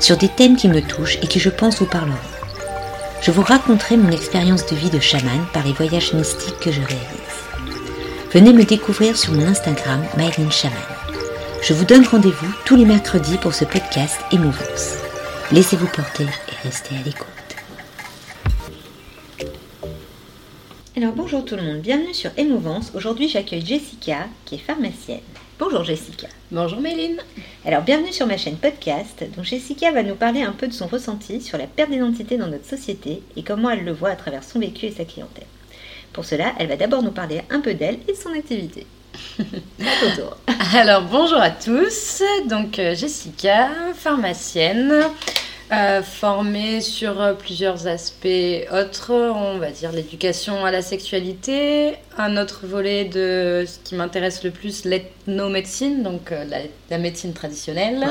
sur des thèmes qui me touchent et qui je pense vous parleront. Je vous raconterai mon expérience de vie de chaman par les voyages mystiques que je réalise. Venez me découvrir sur mon Instagram Myline. Je vous donne rendez-vous tous les mercredis pour ce podcast Émouvance. Laissez-vous porter et restez à l'écoute. Alors bonjour tout le monde, bienvenue sur Émouvance. Aujourd'hui j'accueille Jessica qui est pharmacienne. Bonjour Jessica. Bonjour Méline. Alors bienvenue sur ma chaîne podcast. Donc Jessica va nous parler un peu de son ressenti sur la perte d'identité dans notre société et comment elle le voit à travers son vécu et sa clientèle. Pour cela, elle va d'abord nous parler un peu d'elle et de son activité. Alors bonjour à tous. Donc euh, Jessica, pharmacienne. Euh, formée sur euh, plusieurs aspects autres, on va dire l'éducation à la sexualité, un autre volet de ce qui m'intéresse le plus, l'ethnomédecine, donc euh, la, médecine traditionnelle.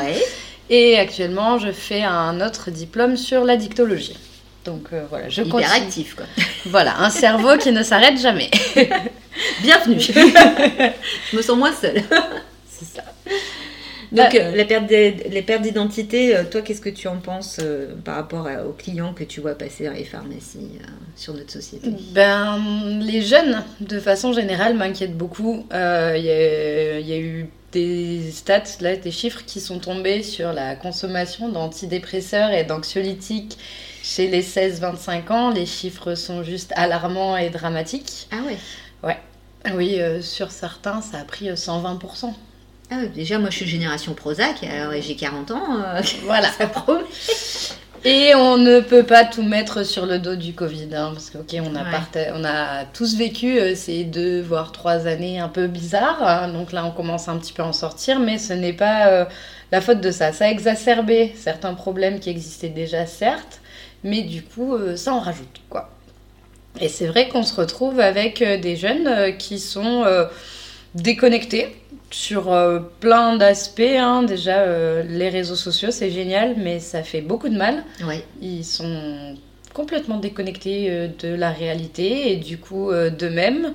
Et actuellement, je fais un autre diplôme sur la dictologie. Donc voilà, je Hyper actif quoi. Voilà, un cerveau qui ne s'arrête jamais. Bienvenue. je me sens moins seule. C'est ça. Donc, euh, les pertes d'identité, euh, toi, qu'est-ce que tu en penses euh, par rapport aux clients que tu vois passer dans les pharmacies sur notre société? Ben, les jeunes, de façon générale, m'inquiètent beaucoup. Il y, a eu des stats, là, des chiffres qui sont tombés sur la consommation d'antidépresseurs et d'anxiolytiques chez les 16-25 ans. Les chiffres sont juste alarmants et dramatiques. Ah ouais? Ouais. Oui, sur certains, ça a pris 120%. Ah déjà, moi je suis génération Prozac, alors j'ai 40 ans, euh, voilà, ça promet. Et on ne peut pas tout mettre sur le dos du Covid, hein, parce que ok, on a, on a tous vécu euh, ces deux voire trois années un peu bizarres, hein, donc là on commence un petit peu à en sortir, mais ce n'est pas euh, la faute de ça. Ça a exacerbé certains problèmes qui existaient déjà, certes, mais du coup ça en rajoute quoi. Et c'est vrai qu'on se retrouve avec des jeunes qui sont déconnectés sur euh, plein d'aspects. Hein. Déjà, euh, les réseaux sociaux, c'est génial, mais ça fait beaucoup de mal. Ils sont complètement déconnectés euh, de la réalité et du coup d'eux-mêmes.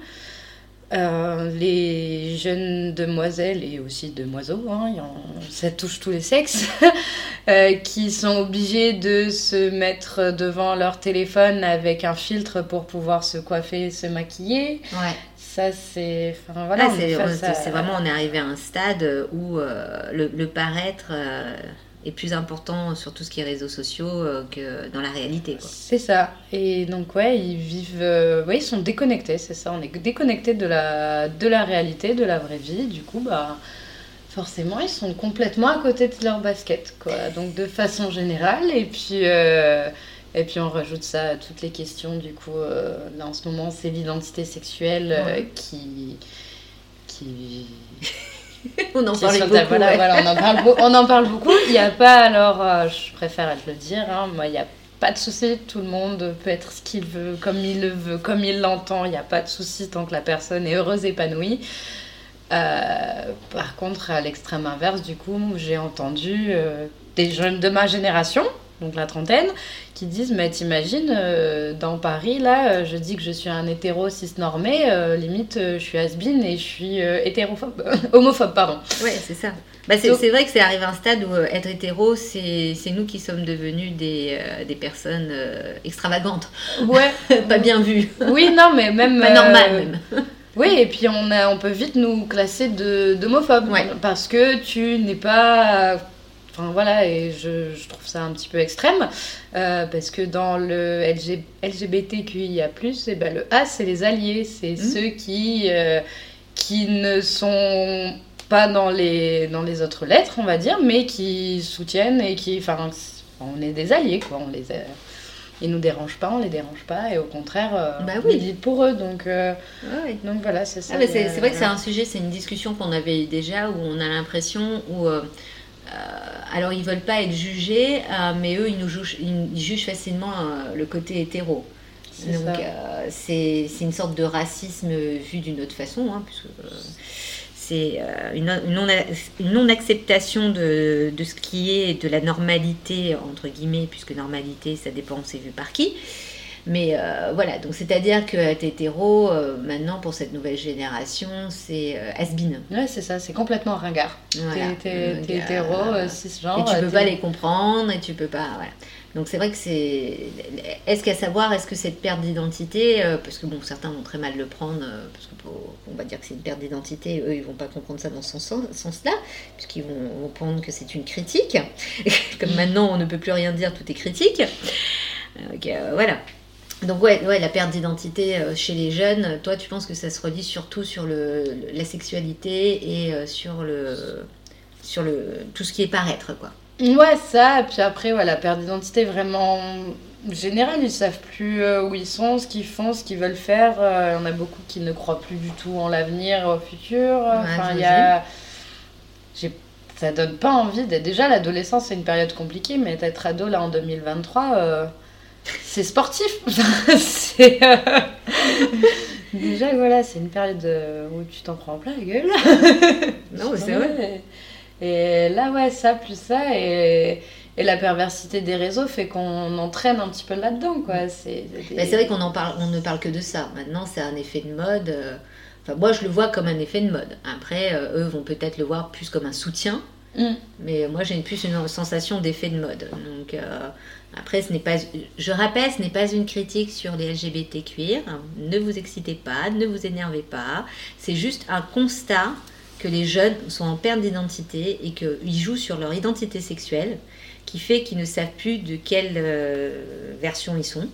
les jeunes demoiselles et aussi demoiselles, hein, ça touche tous les sexes, qui sont obligés de se mettre devant leur téléphone avec un filtre pour pouvoir se coiffer, se maquiller. Ouais ça c'est enfin, voilà c'est vraiment on est arrivé à un stade où euh, le, paraître euh, est plus important sur tout ce qui est réseaux sociaux euh, que dans la réalité c'est ça. Et donc ouais ils vivent ouais ils sont déconnectés c'est ça. On est déconnectés de la de la réalité de la vraie vie. Du coup bah forcément ils sont complètement à côté de leur basket quoi. Donc de façon générale. Et puis et puis on rajoute ça à toutes les questions, du coup, euh, là en ce moment, c'est l'identité sexuelle euh, qui. qui... on en parle beaucoup. Voilà, on, en parle on en parle beaucoup. Il n'y a pas, alors, euh, je préfère te le dire, hein, moi, il n'y a pas de souci. Tout le monde peut être ce qu'il veut, comme il le veut, comme il l'entend. Il n'y a pas de souci tant que la personne est heureuse, épanouie. par contre, à l'extrême inverse, du coup, j'ai entendu des jeunes de ma génération donc la trentaine, qui disent Mais t'imagines, euh, dans Paris, là, euh, je dis que je suis un hétéro cisnormé, euh, limite, je suis has et je suis hétérophobe, homophobe, pardon. Ouais, c'est ça. Bah, c'est, vrai que c'est arrivé à un stade où être hétéro, c'est, nous qui sommes devenus des, des personnes extravagantes. Ouais. Pas bien vues. Oui, non, mais même. Pas normal, même. Oui, et puis on, a, on peut vite nous classer de, d'homophobes. Parce que tu n'es pas Enfin voilà, et je, je, trouve ça un petit peu extrême, euh, parce que dans le LG, LGBTQIA, et eh ben le A, c'est les alliés, c'est mmh. ceux qui, euh, qui ne sont pas dans les, dans les autres lettres, on va dire, mais qui soutiennent et qui. Enfin, on est des alliés, quoi. On les, ils nous dérangent pas, on les dérange pas, et au contraire, euh, bah oui. on pour eux. Donc, donc voilà, c'est ça. Ah, c'est vrai que c'est un sujet, c'est une discussion qu'on avait déjà où on a l'impression où alors ils veulent pas être jugés, mais eux, ils nous jugent, ils jugent facilement le côté hétéro. Donc c'est une sorte de racisme vu d'une autre façon, hein, puisque c'est une, non-acceptation de, de, ce qui est de la normalité, entre guillemets, puisque normalité, ça dépend, c'est vu par qui. Mais euh, voilà, donc c'est-à-dire que être hétéro, euh, maintenant, pour cette nouvelle génération, c'est euh, has-been. Ouais, c'est ça, c'est complètement ringard. Voilà. T'es hétéro, cisgenre. Et tu peux pas les comprendre, et tu peux pas. Voilà. Donc c'est vrai que c'est. Est-ce qu'à savoir, est-ce que cette perte d'identité, parce que bon, certains vont très mal le prendre, parce qu'on va dire que c'est une perte d'identité, eux, ils vont pas comprendre ça dans ce sens-là, puisqu'ils vont, vont prendre que c'est une critique. Comme maintenant, on ne peut plus rien dire, tout est critique. Donc, voilà. Donc ouais, ouais, la perte d'identité euh, chez les jeunes, toi tu penses que ça se redit surtout sur le, la sexualité et euh, sur, le, sur le, tout ce qui est paraître quoi. Ouais, ça, et puis après, ouais, la perte d'identité vraiment générale, ils savent plus euh, où ils sont, ce qu'ils font, ce qu'ils veulent faire. Il y en a beaucoup qui ne croient plus du tout en l'avenir, au futur. enfin, il y a... Ça donne pas envie. Déjà, l'adolescence, c'est une période compliquée, mais être ado là en 2023 c'est sportif. c'est euh, déjà voilà, c'est une période euh, où tu t'en prends plein la gueule. non, c'est vrai. Et là ouais, ça plus ça et et la perversité des réseaux fait qu'on entraîne un petit peu là-dedans quoi. C'est vrai qu'on en parle, on ne parle que de ça. Maintenant, c'est un effet de mode. Euh, enfin, moi, je le vois comme un effet de mode. Après, eux vont peut-être le voir plus comme un soutien. Mm. Mais moi, j'ai plus une sensation d'effet de mode. Donc, après, je rappelle, ce n'est pas une critique sur les LGBT queer. Ne vous excitez pas, ne vous énervez pas. C'est juste un constat que les jeunes sont en perte d'identité et qu'ils jouent sur leur identité sexuelle, qui fait qu'ils ne savent plus de quelle euh, version ils sont.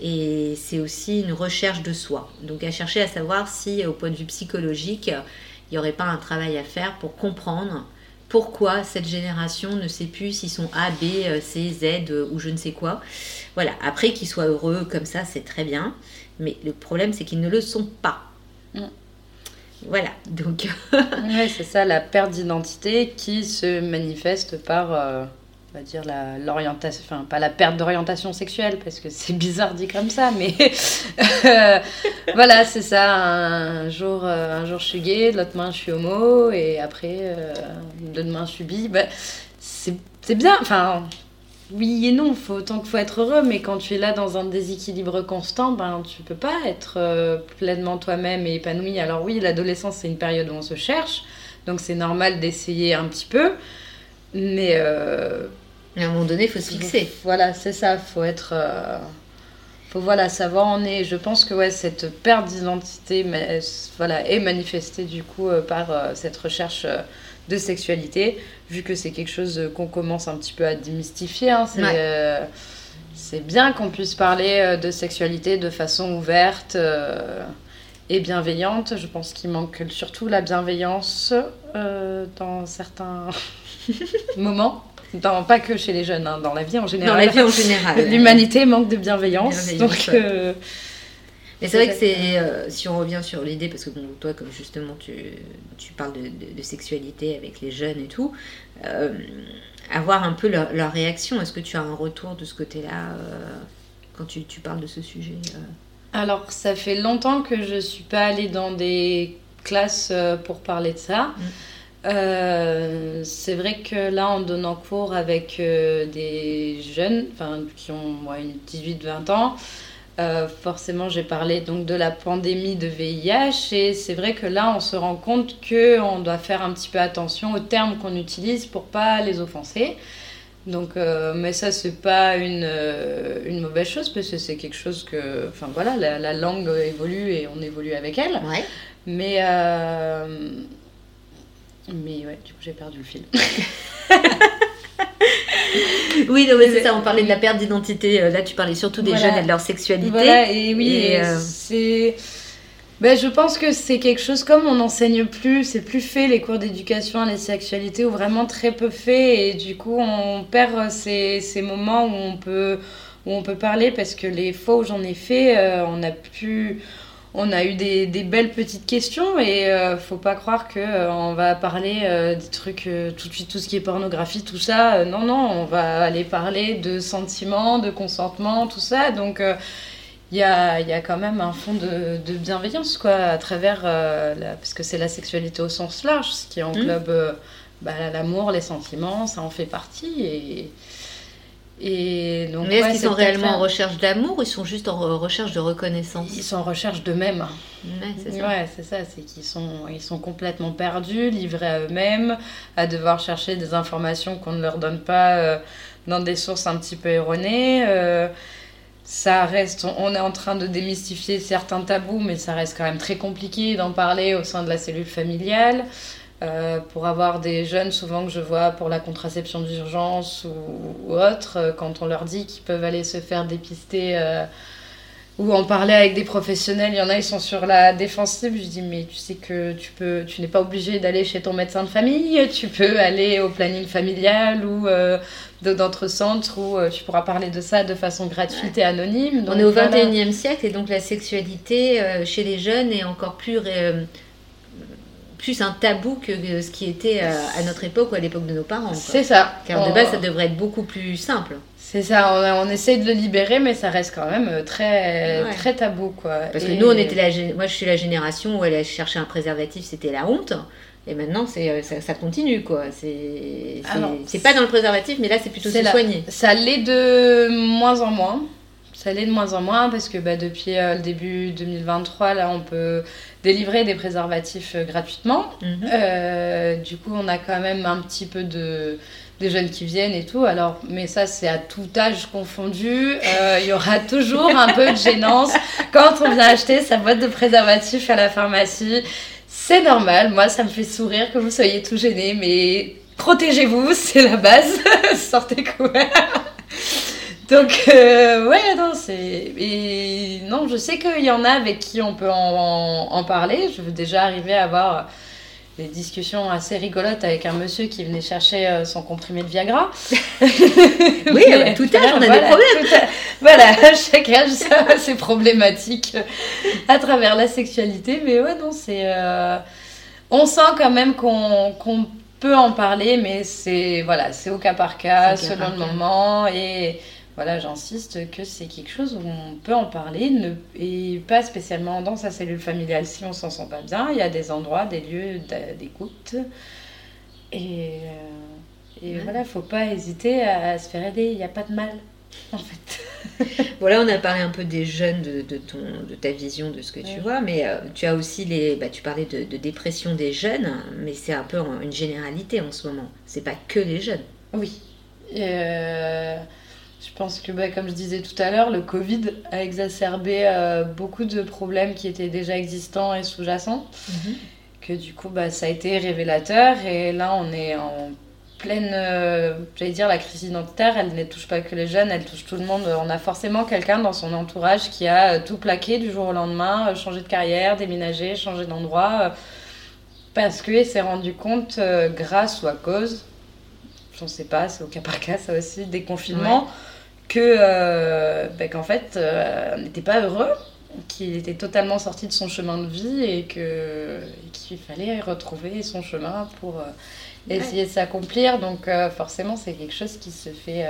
Et c'est aussi une recherche de soi. Donc à chercher à savoir si, au point de vue psychologique, il n'y aurait pas un travail à faire pour comprendre pourquoi cette génération ne sait plus s'ils sont A, B, euh, C, Z euh, ou je ne sais quoi. Voilà, après qu'ils soient heureux comme ça, c'est très bien. Mais le problème, c'est qu'ils ne le sont pas. Mm. Voilà, donc. oui, c'est ça, la perte d'identité qui se manifeste par. Euh, on va dire l'orientation, enfin pas la perte d'orientation sexuelle parce que c'est bizarre dit comme ça, mais euh, voilà, c'est ça. Un jour, euh, un jour je suis gay, l'autre main je suis homo, et après euh, de l'autre main je suis bi. Bah, c'est bien, enfin oui et non, faut, tant qu'il faut être heureux, mais quand tu es là dans un déséquilibre constant, ben tu peux pas être pleinement toi-même et épanoui. Alors oui, l'adolescence c'est une période où on se cherche, donc c'est normal d'essayer un petit peu. Mais euh, à un moment donné, il faut se fixer. Voilà, c'est ça. Il faut être. Euh, faut voilà, savoir en est. Je pense que ouais, cette perte d'identité voilà, est manifestée du coup euh, par cette recherche de sexualité, vu que c'est quelque chose qu'on commence un petit peu à démystifier. Hein, c'est bien qu'on puisse parler de sexualité de façon ouverte et bienveillante. Je pense qu'il manque surtout la bienveillance dans certains moment. Dans, pas que chez les jeunes, hein, dans la vie en général. Dans la vie en général. L'humanité manque de bienveillance. donc, euh, Mais c'est vrai que c'est, euh, si on revient sur l'idée, parce que bon, toi, comme justement tu, tu parles de, sexualité avec les jeunes et tout, euh, avoir un peu leur, leur réaction. Est-ce que tu as un retour de ce côté-là quand tu, tu, parles de ce sujet Alors, ça fait longtemps que je suis pas allée dans des classes pour parler de ça. Mm. Euh, c'est vrai que là, en donnant cours avec euh, des jeunes, enfin, qui ont 18-20 ans, euh, forcément, j'ai parlé donc de la pandémie de VIH et c'est vrai que là, on se rend compte que on doit faire un petit peu attention aux termes qu'on utilise pour pas les offenser. Donc, mais ça, c'est pas une, une, mauvaise chose parce que c'est quelque chose que, enfin voilà, la, la, langue évolue et on évolue avec elle. Ouais. Mais mais ouais, du coup, j'ai perdu le fil. oui, c'est ça, on parlait de la perte d'identité. Euh, là, tu parlais surtout des jeunes et de leur sexualité. Voilà, et oui, euh, c'est. Ben, je pense que c'est quelque chose comme on n'enseigne plus, c'est plus fait les cours d'éducation à la sexualité ou vraiment très peu fait et du coup on perd ces, ces moments où on peut où on peut parler parce que les fois où j'en ai fait, euh, on a pu on a eu des, belles petites questions et ne faut pas croire que on va parler des trucs tout de suite tout ce qui est pornographie tout ça non non on va aller parler de sentiments de consentement tout ça donc il y a, y a, quand même un fond de, de bienveillance, quoi, à travers. Euh, parce que c'est la sexualité au sens large, ce qui englobe mmh. euh, bah, l'amour, les sentiments, ça en fait partie. Et, et donc, Mais est-ce qu'ils sont réellement en recherche d'amour ou ils sont juste en recherche de reconnaissance Ils sont en recherche d'eux-mêmes. Ouais, c'est ça. Ouais, c'est ça. C'est qu'ils sont, ils sont complètement perdus, livrés à eux-mêmes, à devoir chercher des informations qu'on ne leur donne pas euh, dans des sources un petit peu erronées ça reste, on est en train de démystifier certains tabous, mais ça reste quand même très compliqué d'en parler au sein de la cellule familiale. Euh, pour avoir des jeunes, souvent que je vois pour la contraception d'urgence ou, autre, euh, quand on leur dit qu'ils peuvent aller se faire dépister euh, ou en parler avec des professionnels, il y en a, ils sont sur la défensive. Je dis, mais tu sais que tu peux, tu n'es pas obligé d'aller chez ton médecin de famille, tu peux aller au planning familial ou euh, d'autres centres où tu pourras parler de ça de façon gratuite et anonyme. On est au 21e siècle et donc la sexualité chez les jeunes est encore plus plus un tabou que ce qui était à notre époque ou à l'époque de nos parents. C'est ça. Car de base, ça devrait être beaucoup plus simple. C'est ça, on, essaie de le libérer, mais ça reste quand même euh, très, très tabou. Quoi. Parce que nous, on était la, moi je suis la génération où elle a cherché un préservatif, c'était la honte. Et maintenant, c'est, euh, ça, continue, quoi. C'est, c'est, pas dans le préservatif, mais là, c'est plutôt se soigner. Ça l'est de moins en moins. Ça l'est de moins en moins parce que bah, depuis euh, le début 2023, là, on peut délivrer des préservatifs gratuitement. Mhm. du coup, on a quand même un petit peu de des jeunes qui viennent et tout. Alors, mais ça, c'est à tout âge confondu. Euh, il y aura toujours un peu de gênance quand on vient acheter sa boîte de préservatifs à la pharmacie. C'est normal. Moi, ça me fait sourire que vous soyez tout gênés, mais protégez-vous, c'est la base. Sortez couvert. Donc, euh, ouais, non, c'est. Et non, je sais qu'il y en a avec qui on peut en, en parler. Je veux déjà arriver à avoir des discussions assez rigolotes avec un monsieur qui venait chercher euh, son comprimé de Viagra. oui, tout âge, on a des problèmes. voilà, chaque âge, ça, c'est problématique à travers la sexualité. Mais ouais, non, c'est. Euh, on sent quand même qu'on peut en parler, mais c'est voilà, c'est au cas par cas, selon le moment. Et voilà, j'insiste que c'est quelque chose où on peut en parler, ne, et pas spécialement dans sa cellule familiale si on s'en sent pas bien. Il y a des endroits, des lieux d'écoute. Et, euh, et voilà, faut pas hésiter à, se faire aider. Il n'y a pas de mal, en fait. voilà, on a parlé un peu des jeunes, de, de, ton, de ta vision, de ce que tu vois, mais euh, tu as aussi les. Bah, tu parlais de, de dépression des jeunes, mais c'est un peu une généralité en ce moment. C'est pas que les jeunes. Oui. Euh, je pense que, bah, comme je disais tout à l'heure, le Covid a exacerbé euh, beaucoup de problèmes qui étaient déjà existants et sous-jacents. Mhm. Que du coup, bah, ça a été révélateur. Et là, on est en pleine, euh, j'allais dire, la crise identitaire, elle ne touche pas que les jeunes, elle touche tout le monde. On a forcément quelqu'un dans son entourage qui a euh, tout plaqué du jour au lendemain, changé de carrière, déménagé, changé d'endroit, parce qu'il s'est rendu compte, grâce ou à cause, je ne sais pas, c'est au cas par cas ça aussi, des confinements, que euh, ben, qu'en fait euh, on n'était pas heureux, qu'il était totalement sorti de son chemin de vie et que qu'il fallait retrouver son chemin pour euh, essayer de s'accomplir. Donc forcément c'est quelque chose qui se fait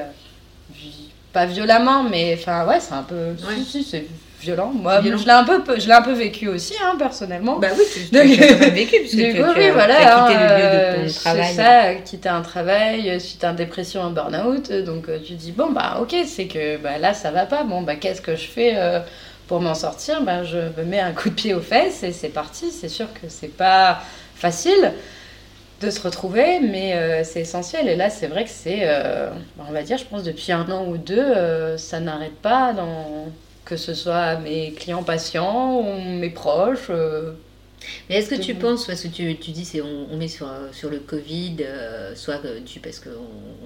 pas violemment, mais enfin ouais c'est un peu si, c'est violent. Moi, je l'ai un peu, je l'ai un peu vécu aussi, hein, personnellement. Bah oui, tu, l'as vécu puisque tu, oui, voilà, quitté le lieu de ton euh, travail. C'est ça, quitter un travail suite à une dépression, un burn-out. Donc euh, tu dis bon bah ok, c'est que bah, là ça va pas. Bon bah qu'est-ce que je fais euh, pour m'en sortir? Bah je me mets un coup de pied aux fesses et c'est parti. C'est sûr que c'est pas facile de se retrouver, mais c'est essentiel. Et là, c'est vrai que c'est, bah, on va dire, je pense depuis un an ou deux, ça n'arrête pas dans que ce soit mes clients patients ou mes proches. Euh, mais est-ce que tu penses, parce que tu, tu dis c'est on, met sur, sur le Covid, euh, soit tu, parce qu'on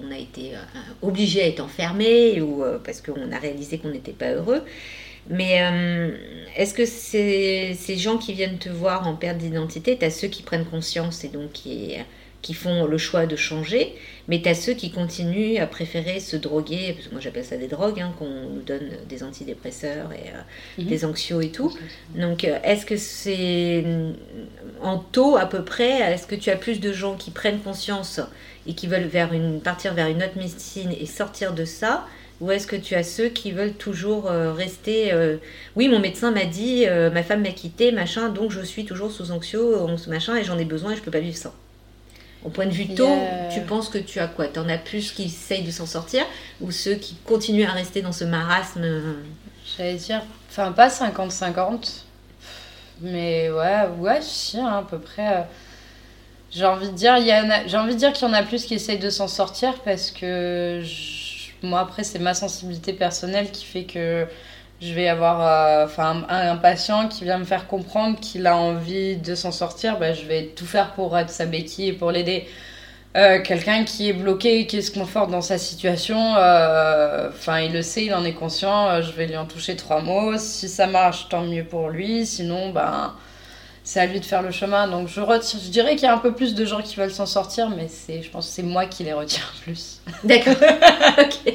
on a été euh, obligé à être enfermé ou parce qu'on a réalisé qu'on n'était pas heureux, mais est-ce que c'est ces gens qui viennent te voir en perte d'identité, tu as ceux qui prennent conscience et donc qui, qui font le choix de changer, mais tu as ceux qui continuent à préférer se droguer, parce que moi j'appelle ça des drogues, hein, qu'on nous donne des antidépresseurs et euh, mhm. des anxios et tout. Donc euh, est-ce que c'est en taux à peu près, est-ce que tu as plus de gens qui prennent conscience et qui veulent vers une, partir vers une autre médecine et sortir de ça ou est-ce que tu as ceux qui veulent toujours euh, rester Oui, mon médecin m'a dit, ma femme m'a quitté, machin, donc je suis toujours sous anxio, machin, et j'en ai besoin et je peux pas vivre sans. Au point de vue taux, tu penses que tu as quoi? Tu en as plus qui essayent de s'en sortir? Ou ceux qui continuent à rester dans ce marasme J'allais dire, enfin pas 50-50, mais ouais, ouais, si, hein, à peu près. Euh, j'ai envie de dire, j'ai envie de dire qu'il y en a plus qui essayent de s'en sortir parce que moi après c'est ma sensibilité personnelle qui fait que je vais avoir euh, enfin un, patient qui vient me faire comprendre qu'il a envie de s'en sortir, bah, je vais tout faire pour être sa béquille et pour l'aider. Euh, quelqu'un qui est bloqué, qui se conforte dans sa situation, euh, enfin il le sait, il en est conscient, je vais lui en toucher trois mots. Si ça marche, tant mieux pour lui. Sinon, ben c'est à lui de faire le chemin. Donc je, je dirais qu'il y a un peu plus de gens qui veulent s'en sortir, mais c'est, je pense que c'est moi qui les retiens plus. D'accord. ok.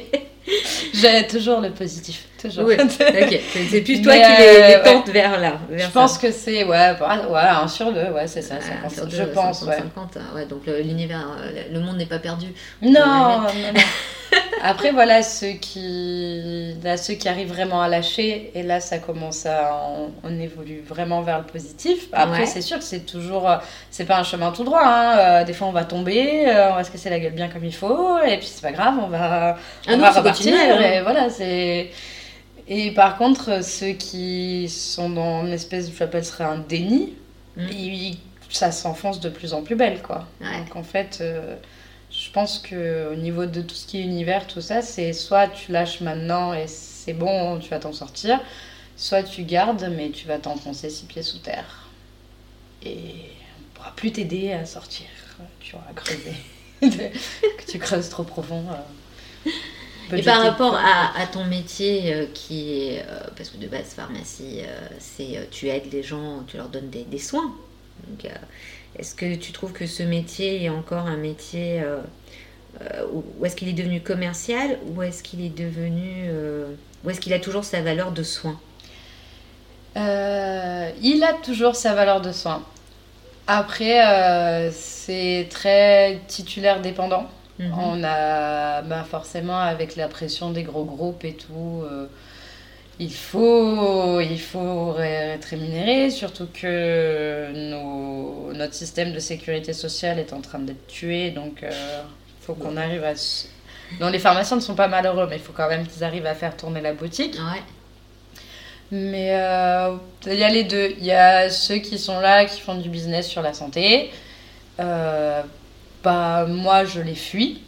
J'ai toujours le positif. Toujours. Oui, ok. C'est plus toi qui les, euh, tente vers là. je pense que c'est, ouais, bah, ouais, un sur deux, ouais, c'est ça. Ah, sur deux, je pense, 50, ouais. 50, hein. ouais. Donc l'univers, euh, le monde n'est pas perdu. Non, non, non. Après, voilà, ceux qui, là, ceux qui arrivent vraiment à lâcher, et là, ça commence à. On, évolue vraiment vers le positif. Après, c'est sûr que c'est toujours. C'est pas un chemin tout droit. Hein. Euh, des fois, on va tomber, on va se casser la gueule bien comme il faut, et puis c'est pas grave, on va, on ah va repartir. Hein. Et voilà, c'est. Et par contre, ceux qui sont dans une espèce, j'appellerais un déni, mmh. ça s'enfonce de plus en plus belle, quoi. Donc en fait, euh, je pense que au niveau de tout ce qui est univers, tout ça, c'est soit tu lâches maintenant et c'est bon, tu vas t'en sortir, soit tu gardes, mais tu vas t'enfoncer six pieds sous terre. Et on pourra plus t'aider à sortir. Tu auras creusé. que tu creuses trop profond. Euh. Et par rapport à, ton métier euh, qui est, euh, parce que de base pharmacie, euh, c'est tu aides les gens, tu leur donnes des, soins. est-ce que tu trouves que ce métier est encore un métier ou est-ce qu'il est devenu commercial ou est-ce qu'il est devenu ou est-ce qu'il a toujours sa valeur de soin? Il a toujours sa valeur de soin. Après, c'est très titulaire dépendant. Mhm. On a ben forcément avec la pression des gros groupes et tout, euh, il, faut, il faut être rémunéré, surtout que notre système de sécurité sociale est en train d'être tué, donc il euh, faut qu'on arrive à... Non, les pharmaciens ne sont pas malheureux, mais il faut quand même qu'ils arrivent à faire tourner la boutique. Mais euh, il y a les deux. Il y a ceux qui sont là, qui font du business sur la santé. Euh, bah, moi, je les fuis.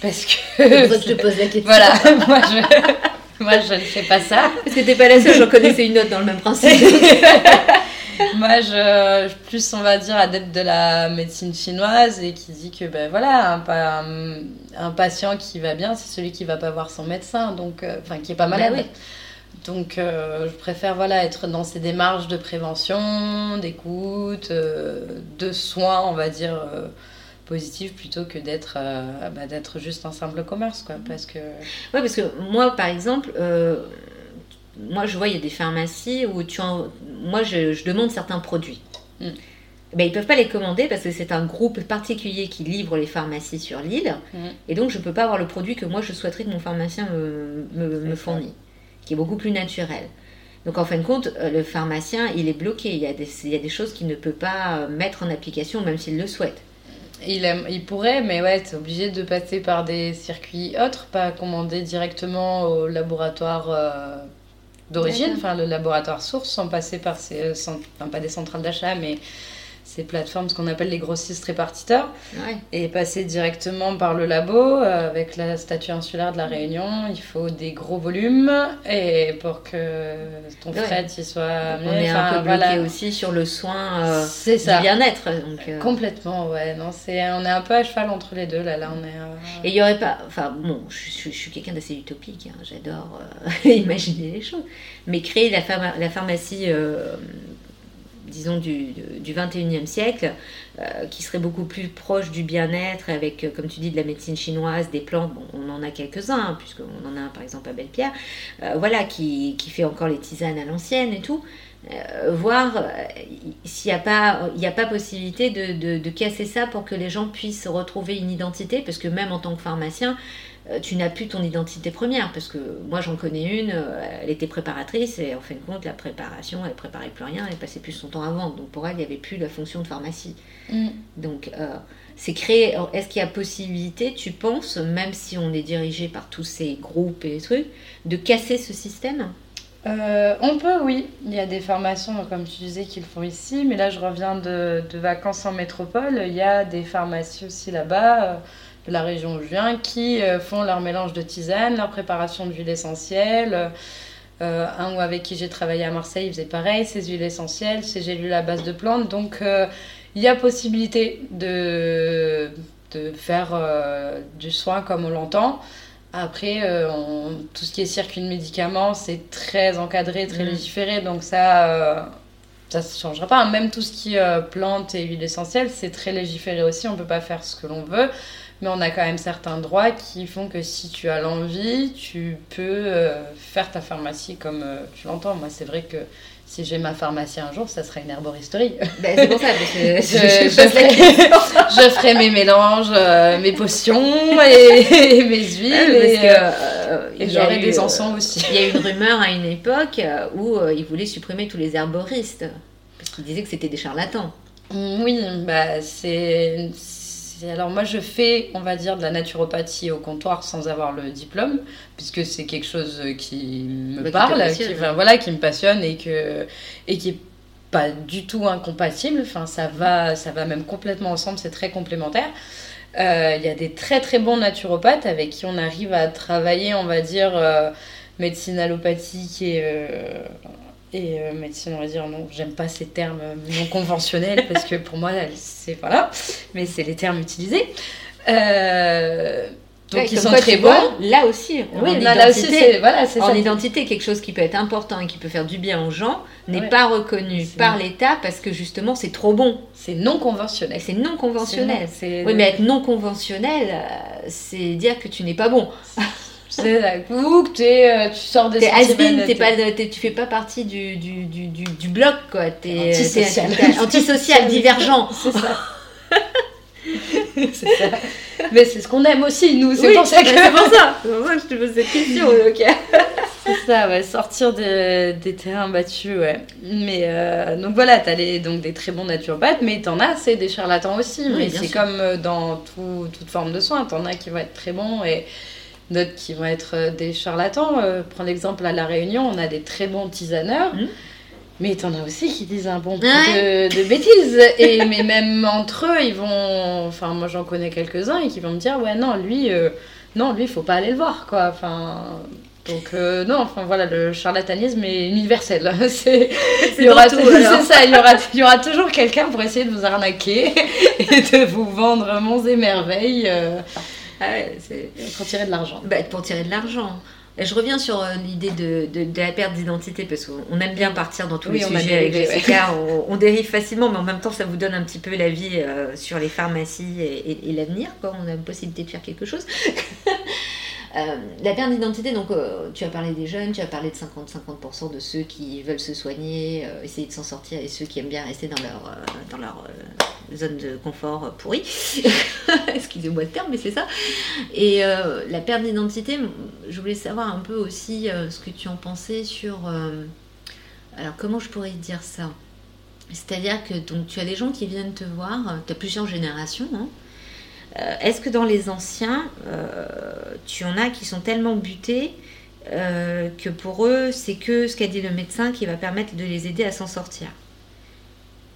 Parce que. je te pose la question. Voilà, moi, je. Moi, je ne fais pas ça. Parce que t'es pas la seule, j'en connaissais une autre dans le même principe. Moi, je, plus, on va dire, adepte de la médecine chinoise et qui dit que, ben voilà, un, un, patient qui va bien, c'est celui qui va pas voir son médecin, donc, euh, enfin, qui est pas malade. Ben donc, euh, je préfère, voilà, être dans ces démarches de prévention, d'écoute, euh, de soins, on va dire positif plutôt que d'être euh, bah, d'être juste un simple commerce quoi parce que ouais parce que moi par exemple euh, moi je vois il y a des pharmacies où tu en... moi je, demande certains produits mm. ben, ils peuvent pas les commander parce que c'est un groupe particulier qui livre les pharmacies sur l'île mm. et donc je peux pas avoir le produit que moi je souhaiterais que mon pharmacien me, me, fournit qui est beaucoup plus naturel donc en fin de compte, euh, le pharmacien, il est bloqué. Il y a des, il y a des choses qu'il ne peut pas mettre en application, même s'il le souhaite. Il, aime, il pourrait, mais ouais, es obligé de passer par des circuits autres, pas commander directement au laboratoire euh, d'origine, enfin le laboratoire source, sans passer par ces, enfin pas des centrales d'achat, mais ces plateformes, ce qu'on appelle les grossistes répartiteurs, et passer directement par le labo euh, avec la statue insulaire de la Réunion. Il faut des gros volumes et pour que ton fret il soit On est un peu bloqué aussi sur le soin euh, du bien-être. Euh. Complètement, ouais. Non, c'est on est un peu à cheval entre les deux là. Là, on est. Et il y aurait pas, enfin bon, je, suis quelqu'un d'assez utopique. Hein. J'adore imaginer les choses, mais créer la, la pharmacie disons, du, du 21e siècle, qui serait beaucoup plus proche du bien-être, avec, comme tu dis, de la médecine chinoise, des plantes, bon, on en a quelques-uns, hein, puisqu'on en a un par exemple à Belle-Pierre, voilà, qui, qui, fait encore les tisanes à l'ancienne et tout. voir s'il n'y a, pas, a pas possibilité de, de, casser ça pour que les gens puissent retrouver une identité, parce que même en tant que pharmacien, euh, tu n'as plus ton identité première, parce que moi j'en connais une, euh, elle était préparatrice et en fin de compte la préparation, elle préparait plus rien, elle passait plus son temps à vendre, donc pour elle il n'y avait plus la fonction de pharmacie. Mm. Donc euh, c'est créé, est-ce qu'il y a possibilité, tu penses, même si on est dirigé par tous ces groupes et trucs, de casser ce système? On peut, oui. Il y a des formations, comme tu disais, qu'ils font ici. Mais là, je reviens de, de, vacances en métropole. Il y a des pharmacies aussi là-bas de la région où je viens qui euh, font leur mélange de tisane, leur préparation d'huile essentielle. Euh, un ou avec qui j'ai travaillé à Marseille, il faisait pareil, ces huiles essentielles, ces gélules à base de plantes. Donc euh, il y a possibilité de, de faire du soin comme on l'entend. Après, tout ce qui est circuit de médicaments, c'est très encadré, très mmh. légiféré, donc ça, ça ne changera pas. Même tout ce qui est plantes et huiles essentielles, c'est très légiféré aussi, on ne peut pas faire ce que l'on veut mais on a quand même certains droits qui font que si tu as l'envie, tu peux euh, faire ta pharmacie comme euh, tu l'entends. Moi, c'est vrai que si j'ai ma pharmacie un jour, ça sera une herboristerie. Ben, c'est pour ça que je, je, ferai mes mélanges, euh, mes potions et, mes huiles. et, j'aurai des encens aussi. Il y a une rumeur à une époque où ils voulaient supprimer tous les herboristes. Parce qu'ils disaient que c'était des charlatans. Oui, bah c'est alors moi je fais, on va dire, de la naturopathie au comptoir sans avoir le diplôme, puisque c'est quelque chose qui me bah, parle, qui, voilà, qui me passionne et, que, et qui est pas du tout incompatible. Enfin, ça va, ça va même complètement ensemble, c'est très complémentaire. Euh, il y a des très très bons naturopathes avec qui on arrive à travailler, on va dire, euh, médecine allopathique et euh, et euh, médecine, on va dire, non, j'aime pas ces termes non conventionnels parce que pour moi, c'est voilà, mais c'est les termes utilisés. Euh, donc ils sont très bons. Là aussi, oui, là, aussi, c'est voilà, en ça. identité, quelque chose qui peut être important et qui peut faire du bien aux gens n'est pas reconnu par l'État parce que justement c'est trop bon. C'est non conventionnel. C'est non conventionnel. Oui, mais être non conventionnel, euh, c'est dire que tu n'es pas bon. C'est la boucle, euh, tu sors des T'es has pas, tu fais pas partie du, du, du, du, bloc, quoi. T'es antisocial. antisocial, divergent. C'est ça. c'est ça. Mais c'est ce qu'on aime aussi, nous. C'est pour ça que. C'est pour ça. C'est pour ça que je te pose cette question, ok. c'est ça, ouais. Sortir des, des terrains battus, ouais. Mais euh, donc voilà, t'as les, donc des très bons naturopathes, mais t'en as, c'est des charlatans aussi. mais c'est comme euh, dans tout, toute forme de soins. T'en as qui vont être très bons et d'autres qui vont être euh, des charlatans. Euh, prends l'exemple à La Réunion, on a des très bons tisaneurs. Mmh. Mais t'en as aussi qui disent un bon peu de, bêtises. Et, mais même entre eux, ils vont. Enfin, moi j'en connais quelques-uns et qui vont me dire Ouais, non, lui, euh, non, lui, il faut pas aller le voir, quoi. Enfin. Donc, non, enfin voilà, le charlatanisme est universel. C'est il y aura ça, il y aura, il y aura toujours quelqu'un pour essayer de vous arnaquer et de vous vendre monts et merveilles. Ah pour tirer de l'argent. Bah, pour tirer de l'argent. Je reviens sur euh, l'idée de, de, la perte d'identité parce qu'on aime bien partir dans tous les sujets avec Jessica. On, dérive facilement, mais en même temps, ça vous donne un petit peu la vie euh, sur les pharmacies et, et l'avenir. On a la possibilité de faire quelque chose. Euh, la perte d'identité, donc euh, tu as parlé des jeunes, tu as parlé de 50-50% de ceux qui veulent se soigner, euh, essayer de s'en sortir et ceux qui aiment bien rester dans leur, dans leur zone de confort pourri. Excusez-moi le terme, mais c'est ça. Et la perte d'identité, je voulais savoir un peu aussi ce que tu en pensais sur... alors comment je pourrais dire ça? C'est-à-dire que donc, tu as des gens qui viennent te voir, tu as plusieurs générations, hein, euh, est-ce que dans les anciens, euh, tu en as qui sont tellement butés euh, que pour eux, c'est que ce qu'a dit le médecin qui va permettre de les aider à s'en sortir?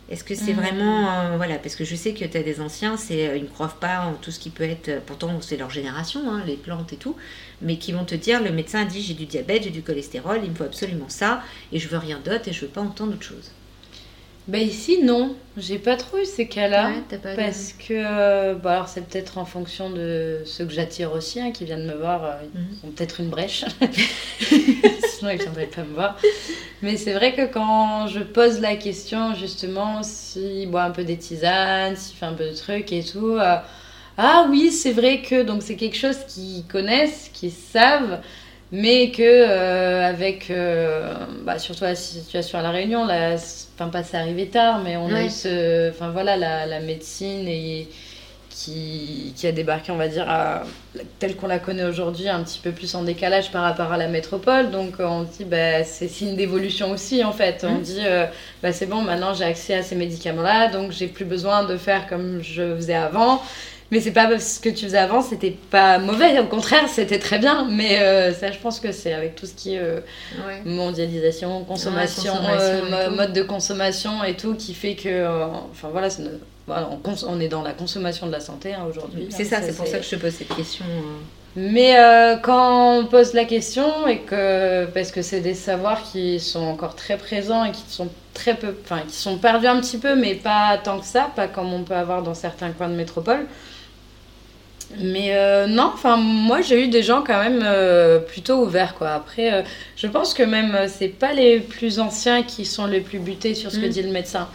Est-ce que c'est mmh. vraiment. voilà, parce que je sais que tu as des anciens, c'est, ils ne croient pas en tout ce qui peut être. Pourtant, c'est leur génération, hein, les plantes et tout, mais qui vont te dire le médecin a dit j'ai du diabète, j'ai du cholestérol, il me faut absolument ça, et je veux rien d'autre, et je veux pas entendre autre chose. Bah ici non, j'ai pas trop eu ces cas-là parce que euh, bah alors c'est peut-être en fonction de ceux que j'attire aussi hein, qui viennent me voir, euh, ils mhm. ont peut-être une brèche. sinon ils viendraient pas me voir. Mais c'est vrai que quand je pose la question, justement, s'il boit un peu des tisanes, s'il fait un peu de trucs et tout, euh, ah oui, c'est vrai que donc c'est quelque chose qu'ils connaissent, qu'ils savent, mais que euh, avec euh, bah, surtout la situation à la Réunion, la, enfin pas c'est arrivé tard, mais on a eu ce, enfin voilà la, la médecine et qui, qui, a débarqué, on va dire, à, telle qu'on la connaît aujourd'hui, un petit peu plus en décalage par rapport à la métropole. Donc on dit, bah, c'est signe d'évolution aussi, en fait. On mmh. dit, euh, bah, c'est bon, maintenant j'ai accès à ces médicaments-là, donc j'ai plus besoin de faire comme je faisais avant. Mais c'est pas ce que tu faisais avant, c'était pas mauvais, au contraire, c'était très bien. Mais euh, ça, je pense que c'est avec tout ce qui est euh, mondialisation, consommation, mode de consommation et tout, qui fait que, enfin voilà, c'est on, est dans la consommation de la santé hein, aujourd'hui. C'est ça, c'est pour ça que je te pose cette question. Mais euh, quand on pose la question, et que, parce que c'est des savoirs qui sont encore très présents et qui sont très peu, enfin, qui sont perdus un petit peu, mais pas tant que ça, pas comme on peut avoir dans certains coins de métropole. Mais euh, non, enfin moi j'ai eu des gens quand même euh, plutôt ouverts quoi. Après, je pense que même c'est pas les plus anciens qui sont les plus butés sur ce que mm. dit le médecin.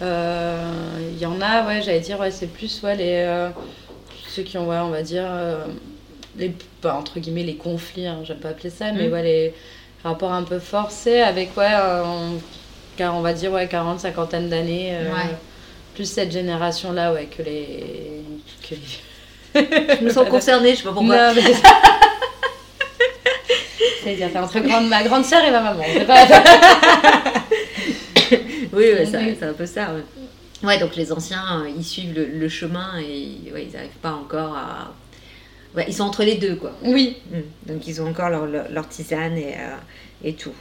Il y en a, ouais, j'allais dire, ouais, c'est plus ouais, les, ceux qui ont, ouais, on va dire, les, bah, entre guillemets, les conflits, hein, j'aime pas appeler ça, mais mm. ouais, les rapports un peu forcés avec, ouais, car on va dire, ouais, 40, cinquantaine d'années. Plus cette génération-là, ouais, que les. Que je me sens concernée, je sais pas pourquoi. Non, C'est-à-dire, entre grande, ma grande sœur et ma maman. oui, c'est un peu ça. Ouais. donc les anciens, euh, ils suivent le, chemin et ils n'arrivent pas encore à. Ils sont entre les deux, quoi. Oui. Mm. Donc ils ont encore leur, leur, tisane et, euh, et tout.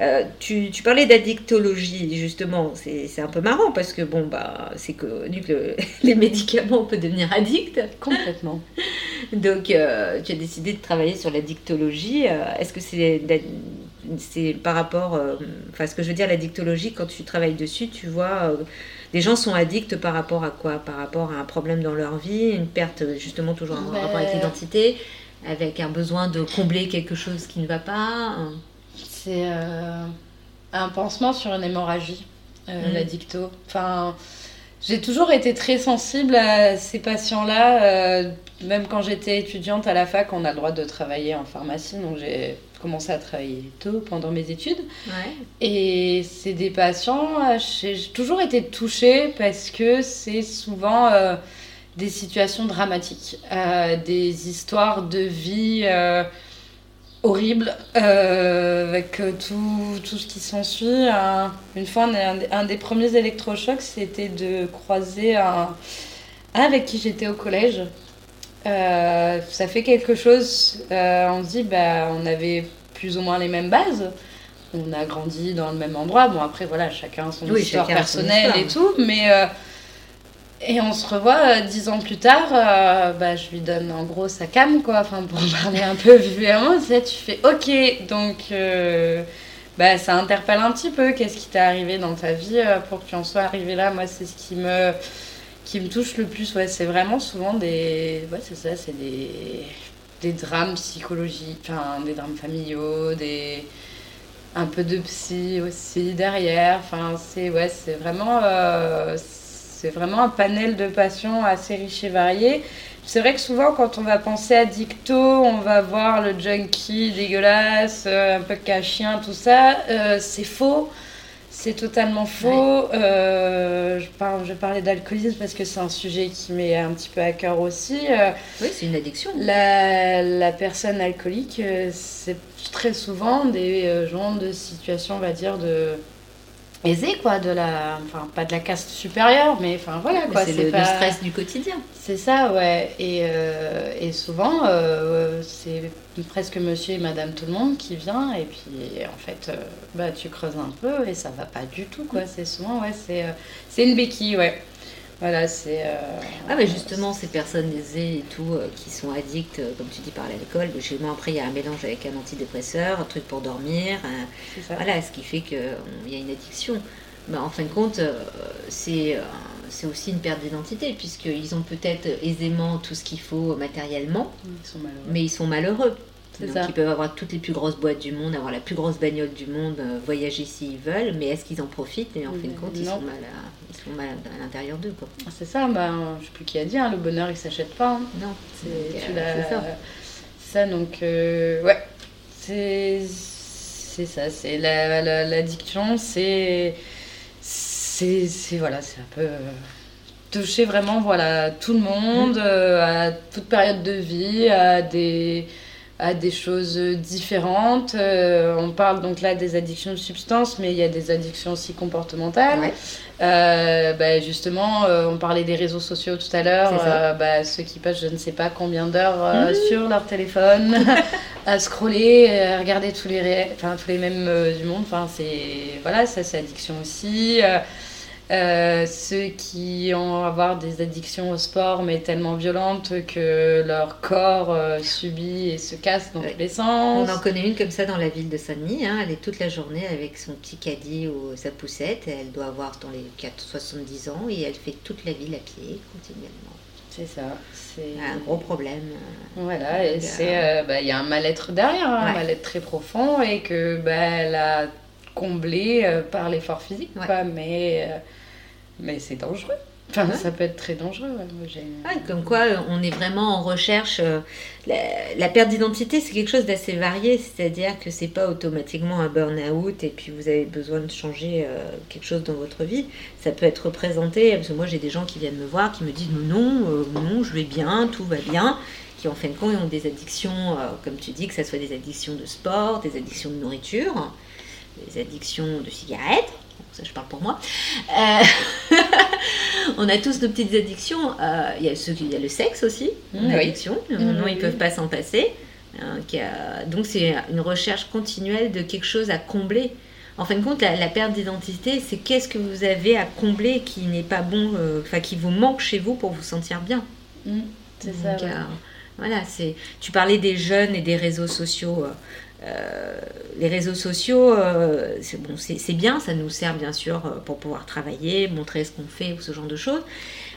Euh, tu, tu, parlais d'addictologie, justement. C'est un peu marrant parce que, bon, bah, c'est connu que les médicaments peuvent devenir addict. Complètement. Donc, tu as décidé de travailler sur l'addictologie. Est-ce que c'est c'est par rapport, euh, enfin ce que je veux dire, la dictologie, quand tu travailles dessus, tu vois, euh, les gens sont addicts par rapport à quoi? Par rapport à un problème dans leur vie, une perte justement toujours en rapport avec l'identité, avec un besoin de combler quelque chose qui ne va pas. C'est euh, un pansement sur une hémorragie, mmh. la dicto. Enfin, j'ai toujours été très sensible à ces patients-là. même quand j'étais étudiante à la fac, on a le droit de travailler en pharmacie, donc j'ai commencé à travailler tôt pendant mes études. Et c'est des patients, euh, j'ai toujours été touchée parce que c'est souvent euh, des situations dramatiques, euh, des histoires de vie horribles, avec tout, tout, ce qui s'ensuit. une fois, un, des premiers électrochocs, c'était de croiser un, avec qui j'étais au collège. Ça fait quelque chose. on se dit, bah, on avait plus ou moins les mêmes bases. On a grandi dans le même endroit. Bon, après, voilà, chacun son histoire personnelle et tout. Mais. Euh, et on se revoit euh, dix ans plus tard. Euh, bah, je lui donne en gros sa cam, quoi. Enfin, pour parler un peu vivement, tu, tu fais OK. Donc. bah, ça interpelle un petit peu. Qu'est-ce qui t'est arrivé dans ta vie pour que tu en sois arrivé là? Moi, c'est ce qui me qui me touche le plus. Ouais, c'est vraiment souvent des. Ouais, c'est ça, c'est des des drames psychologiques, enfin des drames familiaux, des un peu de psy aussi derrière. Enfin, c'est ouais, c'est vraiment euh, c'est vraiment un panel de passions assez riche et varié. C'est vrai que souvent, quand on va penser à Dicto, on va voir le junkie dégueulasse, euh, un peu cachien, tout ça. Euh, c'est faux. C'est totalement faux. Euh, je, parle, je parlais d'alcoolisme parce que c'est un sujet qui m'est un petit peu à cœur aussi. Euh, oui, c'est une addiction. La, la personne alcoolique, euh, c'est très souvent des gens de situation, on va dire, de aisé quoi de la enfin pas de la caste supérieure mais enfin voilà quoi c'est le, stress du quotidien. C'est ça ouais. Et, euh, et souvent euh, c'est presque monsieur et madame tout le monde qui vient et puis en fait euh, bah tu creuses un peu et ça va pas du tout quoi. C'est souvent ouais c'est c'est une béquille ouais voilà, c'est. Euh, ah, mais justement, ces personnes aisées et tout, euh, qui sont addictes, euh, comme tu dis, par l'alcool, chez moi, après, il y a un mélange avec un antidépresseur, un truc pour dormir. voilà, ce qui fait qu'il y a une addiction. Mais en fin de compte, c'est c'est aussi une perte d'identité, puisqu'ils ont peut-être aisément tout ce qu'il faut matériellement, mais ils sont malheureux. Donc ils peuvent avoir toutes les plus grosses boîtes du monde, avoir la plus grosse bagnole du monde, euh, voyager s'ils veulent, mais est-ce qu'ils en profitent? Et en fin de compte, ils sont, mal à, ils sont mal à, l'intérieur d'eux. Ah, c'est ça, bah, je sais plus qui a dit, hein, le bonheur il s'achète pas. Hein. Non, c'est ça. ça. donc ouais, c'est ça, c'est l'addiction, la, c'est c'est voilà, c'est un peu euh, toucher vraiment voilà tout le monde mm. euh, à toute période de vie, à des à des choses différentes. Euh, on parle donc là des addictions de substances, mais il y a des addictions aussi comportementales. Bah, justement, on parlait des réseaux sociaux tout à l'heure. Bah, ceux qui passent je ne sais pas combien d'heures mm. sur leur téléphone à scroller, à regarder tous les, enfin, tous les mêmes du monde. Enfin, c'est voilà, ça c'est addiction aussi. Euh, ceux qui ont avoir des addictions au sport, mais tellement violentes que leur corps euh, subit et se casse dans tous les sens. On en connaît une comme ça dans la ville de Saint-Denis. Hein. Elle est toute la journée avec son petit caddie ou sa poussette. Elle doit avoir dans les 4, 70 ans et elle fait toute la ville à pied continuellement. C'est ça. C'est un gros problème. Voilà, et c'est, euh, bah, il y a un mal-être derrière, hein, un mal-être très profond et que bah, elle a comblé par l'effort physique, mais mais c'est dangereux. Enfin, ça peut être très dangereux. comme quoi, on est vraiment en recherche. Euh, la, perte d'identité, c'est quelque chose d'assez varié, c'est-à-dire que c'est pas automatiquement un burn-out et puis vous avez besoin de changer euh, quelque chose dans votre vie. Ça peut être représenté, parce que moi j'ai des gens qui viennent me voir qui me disent non, euh, non, je vais bien, tout va bien, qui en fin de compte ont des addictions, comme tu dis, que ce soit des addictions de sport, des addictions de nourriture, des addictions de cigarettes ça je parle pour moi. Euh, on a tous nos petites addictions. Euh, il y, a il y a le sexe aussi, une addiction. Non, ils ne peuvent pas s'en passer. Donc c'est une recherche continuelle de quelque chose à combler. En fin de compte, la, perte d'identité, c'est qu'est-ce que vous avez à combler qui n'est pas bon, euh, enfin qui vous manque chez vous pour vous sentir bien. Mmh, c'est ça. Voilà, c'est. Tu parlais des jeunes et des réseaux sociaux. Euh, les réseaux sociaux, euh, c'est bon, bien, ça nous sert bien sûr euh, pour pouvoir travailler, montrer ce qu'on fait ou ce genre de choses.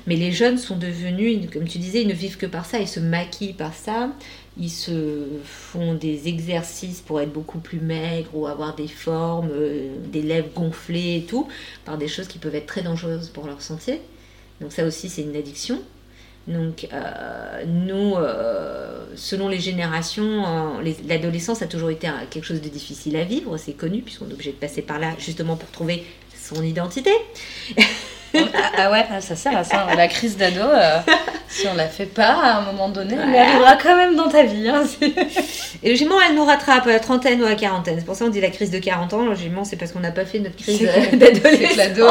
Mais les jeunes sont devenus, comme tu disais, ils ne vivent que par ça, ils se maquillent par ça, ils se font des exercices pour être beaucoup plus maigres ou avoir des formes, des lèvres gonflées et tout, par des choses qui peuvent être très dangereuses pour leur santé. Donc ça aussi, c'est une addiction. Donc, euh, nous, euh, selon les générations, euh, l'adolescence a toujours été quelque chose de difficile à vivre, c'est connu, puisqu'on est obligé de passer par là justement pour trouver son identité. ah, ah ouais, ah, ça sert à ça. La crise d'ado, si on la fait pas à un moment donné, elle arrivera quand même dans ta vie. Hein, et logiquement, elle nous rattrape à la trentaine ou à la quarantaine. C'est pour ça qu'on dit la crise de 40 ans. Logiquement, c'est parce qu'on n'a pas fait notre crise d'adolescence. L'ado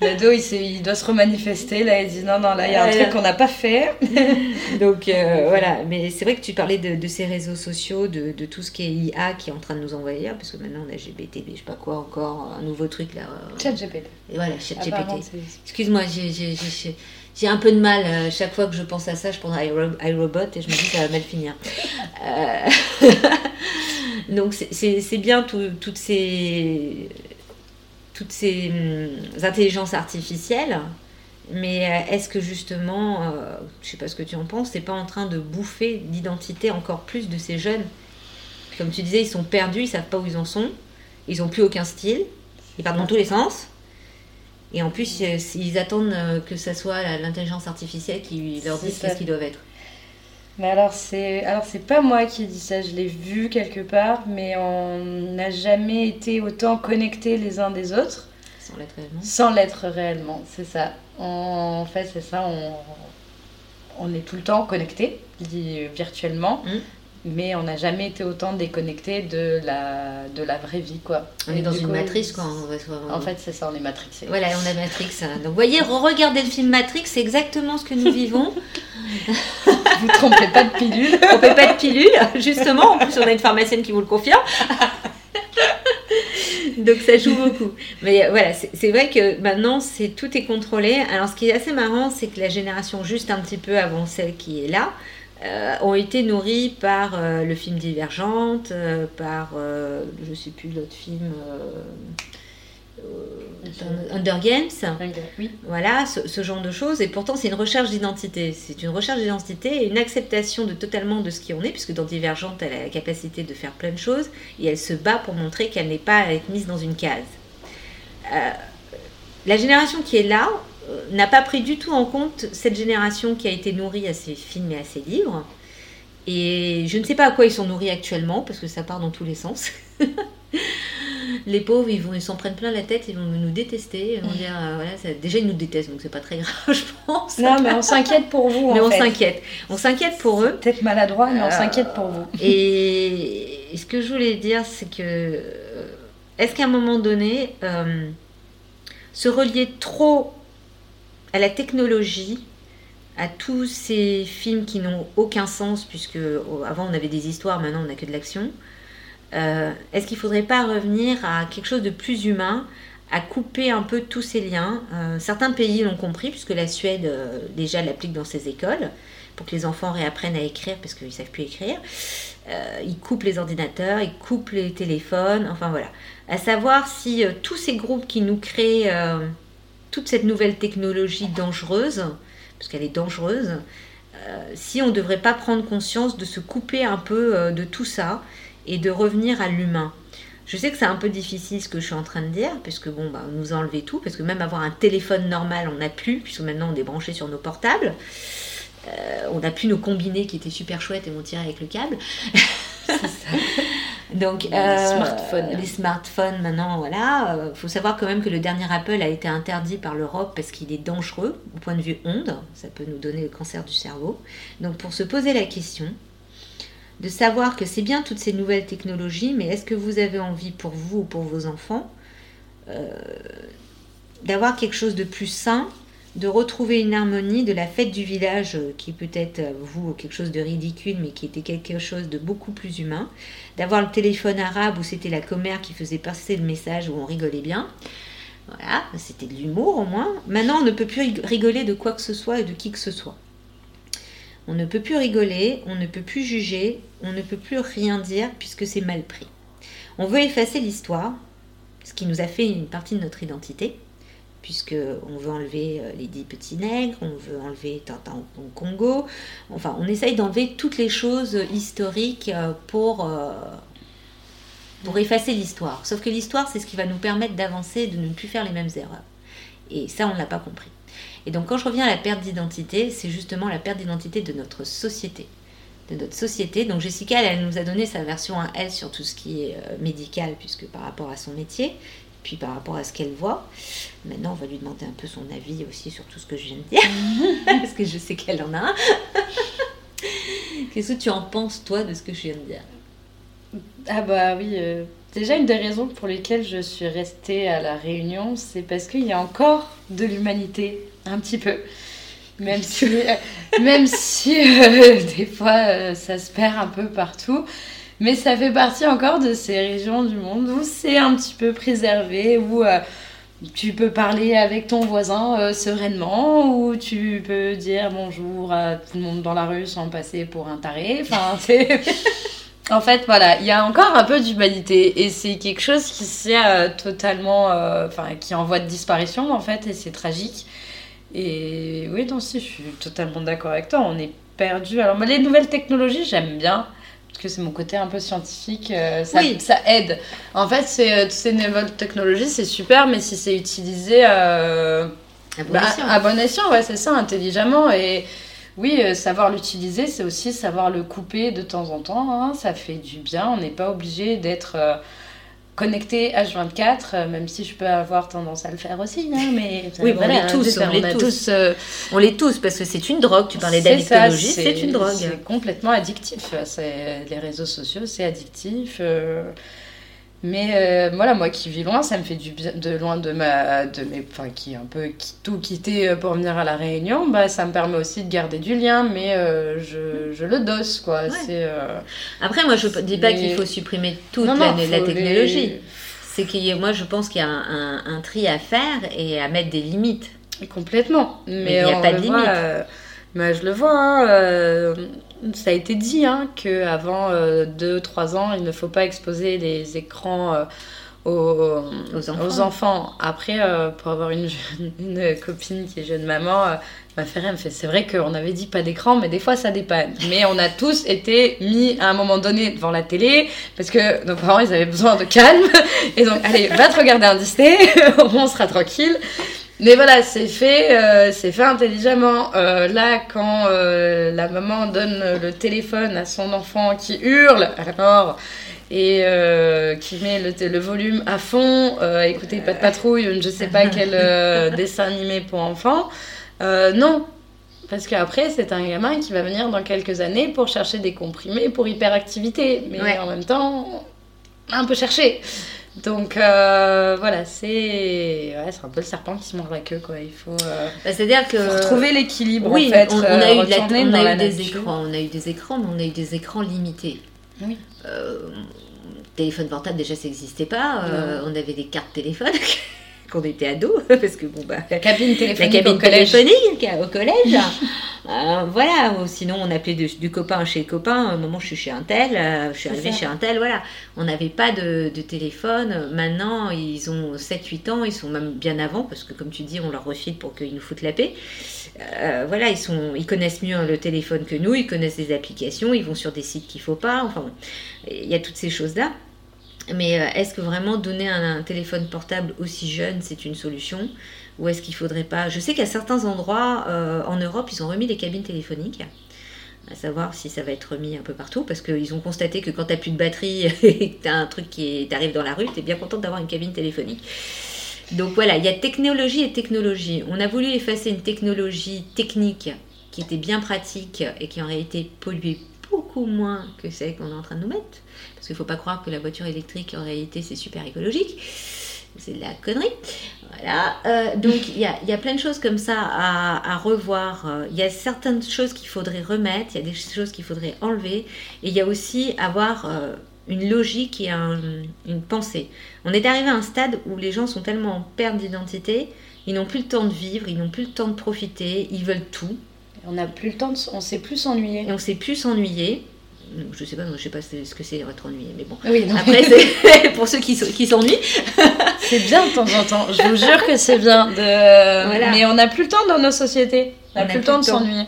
L'ado, il, il, doit se remanifester. Là, il dit non, non, là, il y a un truc qu'on n'a pas fait. Donc, euh, voilà. Mais c'est vrai que tu parlais de, ces réseaux sociaux, de, tout ce qui est IA qui est en train de nous envahir. Parce que maintenant, on a GPT, je sais pas quoi encore, un nouveau truc là. Chat GPT. Et voilà, chat GPT. Excuse-moi, j'ai un peu de mal. Euh, chaque fois que je pense à ça, je pense à iRobot et je me dis que ça va mal finir. Euh, donc, c'est bien toutes ces toutes ces hum, intelligences artificielles, mais euh, est-ce que justement, euh, je sais pas ce que tu en penses, c'est pas en train de bouffer l'identité encore plus de ces jeunes? Comme tu disais, ils sont perdus, ils savent pas où ils en sont, ils ont plus aucun style, ils partent dans tous les sens. Et en plus, euh, ils attendent que ça soit l'intelligence artificielle qui leur dise ce qu'ils doivent être. Mais alors c'est alors c'est pas moi qui dis ça, je l'ai vu quelque part, mais on n'a jamais été autant connectés les uns des autres. Sans l'être réellement. Sans l'être réellement, c'est ça. En fait, c'est ça, on, on est tout le temps connectés, virtuellement. Mmh mais on n'a jamais été autant déconnecté de la, de la vraie vie, quoi. On est dans une matrice, quoi. En fait, c'est ça, on est matrixé. Voilà, on est matrix. Donc, vous voyez, regardez le film Matrix, c'est exactement ce que nous vivons. vous ne trompez pas de pilule. ne trompez pas de pilule, justement. En plus, on a une pharmacienne qui vous le confirme. Donc ça joue beaucoup. Mais voilà, c'est vrai que maintenant, c'est tout est contrôlé. Alors ce qui est assez marrant, c'est que la génération juste un petit peu avant celle qui est là, euh, ont été nourris par euh, le film Divergente, euh, par, je sais plus, l'autre film, Under Games, voilà, ce, genre de choses. Et pourtant, c'est une recherche d'identité. C'est une recherche d'identité et une acceptation de totalement de ce qui on est, puisque dans Divergente, elle a la capacité de faire plein de choses et elle se bat pour montrer qu'elle n'est pas à être mise dans une case. La génération qui est là n'a pas pris du tout en compte cette génération qui a été nourrie à ses films et à ses livres. Et je ne sais pas à quoi ils sont nourris actuellement, parce que ça part dans tous les sens. les pauvres, ils vont, ils s'en prennent plein la tête, ils vont nous détester, ils vont dire, euh, voilà, déjà ils nous détestent, donc c'est pas très grave, je pense. Non, mais on s'inquiète pour vous. mais on s'inquiète, on s'inquiète pour eux. Peut-être maladroit, mais on s'inquiète pour vous. Et, ce que je voulais dire, c'est que, euh, est-ce qu'à un moment donné, euh, se relier trop à la technologie, à tous ces films qui n'ont aucun sens, puisque oh, avant on avait des histoires, maintenant on n'a que de l'action. Euh, est-ce qu'il ne faudrait pas revenir à quelque chose de plus humain, à couper un peu tous ces liens? Euh, Certains pays l'ont compris, puisque la Suède euh, déjà l'applique dans ses écoles, pour que les enfants réapprennent à écrire, parce qu'ils ne savent plus écrire. ils coupent les ordinateurs, ils coupent les téléphones, enfin voilà. À savoir si tous ces groupes qui nous créent toute cette nouvelle technologie dangereuse, parce qu'elle est dangereuse, si on ne devrait pas prendre conscience de se couper un peu de tout ça et de revenir à l'humain. Je sais que c'est un peu difficile ce que je suis en train de dire, puisque bon, bah, on nous a enlevé tout, parce que même avoir un téléphone normal, on n'a plus, puisque maintenant on est branché sur nos portables. Euh, on n'a plus nos combinés qui étaient super chouettes et on tirait avec le câble. Donc, les, euh, smartphones. les smartphones, maintenant, voilà. Il euh, faut savoir quand même que le dernier Apple a été interdit par l'Europe parce qu'il est dangereux au point de vue onde. Ça peut nous donner le cancer du cerveau. Donc, pour se poser la question, de savoir que c'est bien toutes ces nouvelles technologies, mais est-ce que vous avez envie pour vous ou pour vos enfants euh, d'avoir quelque chose de plus sain, de retrouver une harmonie de la fête du village euh, qui peut-être euh, vous quelque chose de ridicule mais qui était quelque chose de beaucoup plus humain, d'avoir le téléphone arabe où c'était la commère qui faisait passer le message où on rigolait bien. Voilà, c'était de l'humour au moins. Maintenant, on ne peut plus rigoler de quoi que ce soit et de qui que ce soit. On ne peut plus rigoler, on ne peut plus juger, on ne peut plus rien dire puisque c'est mal pris. On veut effacer l'histoire, ce qui nous a fait une partie de notre identité, puisque on veut enlever euh, les dix petits nègres, on veut enlever Tintin au Congo, enfin on essaye d'enlever toutes les choses historiques euh, pour, euh, pour effacer l'histoire. Sauf que l'histoire, c'est ce qui va nous permettre d'avancer, de ne plus faire les mêmes erreurs. Et ça, on ne l'a pas compris. Et donc quand je reviens à la perte d'identité, c'est justement la perte d'identité de notre société. De notre société. Donc Jessica, elle, nous a donné sa version à elle sur tout ce qui est médical, puisque par rapport à son métier, puis par rapport à ce qu'elle voit. Maintenant, on va lui demander un peu son avis aussi sur tout ce que je viens de dire, parce que je sais qu'elle en a un. Qu'est-ce que tu en penses, toi, de ce que je viens de dire? Ah bah oui, euh, Déjà, une des raisons pour lesquelles je suis restée à la Réunion, c'est parce qu'il y a encore de l'humanité, un petit peu. Même si, euh, même si euh, des fois ça se perd un peu partout. Mais ça fait partie encore de ces régions du monde où c'est un petit peu préservé, où tu peux parler avec ton voisin sereinement, où tu peux dire bonjour à tout le monde dans la rue sans passer pour un taré. Enfin, c'est. En fait, voilà, il y a encore un peu d'humanité et c'est quelque chose qui s'est euh, totalement, euh, enfin, qui est en voie de disparition en fait et c'est tragique. Et oui, donc si, je suis totalement d'accord avec toi. On est perdu. Alors, les nouvelles technologies, j'aime bien parce que c'est mon côté un peu scientifique. Euh, ça, oui. ça aide. En fait, c'est toutes ces nouvelles technologies, c'est super, mais si c'est utilisé à bon bah, escient, à bon escient, ouais, c'est ça, intelligemment et oui, euh, savoir l'utiliser, c'est aussi savoir le couper de temps en temps. Hein. ça fait du bien. On n'est pas obligé d'être euh, connecté H24, euh, même si je peux avoir tendance à le faire aussi. Hein, mais oui, on l'est tous, on, tous. on l'est tous parce que c'est une drogue. Tu parlais d'addictologie, c'est une drogue. C'est complètement addictif. Les réseaux sociaux, c'est addictif. Mais euh, voilà, moi qui vis loin, ça me fait du bien, de loin de ma, de mes, enfin qui un peu tout quitté euh, pour venir à la Réunion, bah ça me permet aussi de garder du lien, mais euh, je, je, le dosse quoi. C'est. Après, moi je dis pas qu'il faut supprimer toute la, technologie. C'est qu'il y a, moi je pense qu'il y a un, un, tri à faire et à mettre des limites. Complètement. Mais il n'y a pas de limite. mais je le vois. Hein, ça a été dit hein, qu'avant 2-3 euh, ans, il ne faut pas exposer les écrans euh, aux, enfants. Après, euh, pour avoir une, une, copine qui est jeune maman, ma elle me fait c'est vrai qu'on avait dit pas d'écran, mais des fois ça dépanne. Mais on a tous été mis à un moment donné devant la télé parce que nos parents ils avaient besoin de calme. Et donc, allez, va te regarder un Disney, on sera tranquille. Mais voilà, c'est fait, euh, c'est fait intelligemment. là, quand la maman donne le téléphone à son enfant qui hurle, alors et euh, qui met le, le, volume à fond, euh, écouter Pas de patrouille, je ne sais pas quel euh, dessin animé pour enfants. Euh, non, parce qu'après, c'est un gamin qui va venir dans quelques années pour chercher des comprimés pour hyperactivité, mais en même temps, un peu chercher. Donc voilà, c'est ouais, un peu le serpent qui se mord la queue quoi. Il faut, bah, c'est-à-dire que trouver l'équilibre. Oui, en fait, on, a eu, on a eu des écrans, on a eu des écrans, mais on a eu des écrans limités. Oui. Euh, téléphone portable, déjà, ça n'existait pas. Euh, on avait des cartes téléphone quand on était ado, parce que bon, bah. La cabine téléphonique. La cabine téléphonique au collège. Euh, voilà, sinon on appelait du copain chez le copain. Un moment, je suis chez un tel, je suis arrivée chez un tel, voilà. On n'avait pas de, de, téléphone. Maintenant, ils ont 7-8 ans, ils sont même bien avant, parce que comme tu dis, on leur refile pour qu'ils nous foutent la paix. Euh, voilà, ils, sont, ils connaissent mieux le téléphone que nous, ils connaissent les applications, ils vont sur des sites qu'il faut pas, enfin, il y a toutes ces choses-là. Mais euh, est-ce que vraiment donner un, téléphone portable aussi jeune, c'est une solution? Ou est-ce qu'il faudrait pas? Je sais qu'à certains endroits euh, en Europe, ils ont remis les cabines téléphoniques. À savoir si ça va être remis un peu partout, parce qu'ils ont constaté que quand tu n'as plus de batterie et que tu as un truc qui t'arrive dans la rue, tu es bien content d'avoir une cabine téléphonique. Donc voilà, il y a technologie et technologie. On a voulu effacer une technologie technique qui était bien pratique et qui en réalité polluait beaucoup moins que celle qu'on est en train de nous mettre. Parce qu'il ne faut pas croire que la voiture électrique en réalité c'est super écologique. C'est de la connerie. Voilà. Euh, donc il y a, plein de choses comme ça à, revoir. Il y a certaines choses qu'il faudrait remettre, il y a des choses qu'il faudrait enlever. Et il y a aussi avoir euh, une logique et une pensée. On est arrivé à un stade où les gens sont tellement en perte d'identité, ils n'ont plus le temps de vivre, ils n'ont plus le temps de profiter, ils veulent tout. On n'a plus le temps, de, on sait plus s'ennuyer. Et on sait plus s'ennuyer. Je sais pas, je sais pas ce que c'est être ennuyé, mais bon. Oui, Après, c'est pour ceux qui, qui s'ennuient. c'est bien de temps en temps. Je vous jure que c'est bien. De... Mais on n'a plus le temps dans nos sociétés. On n'a plus, le temps de s'ennuyer.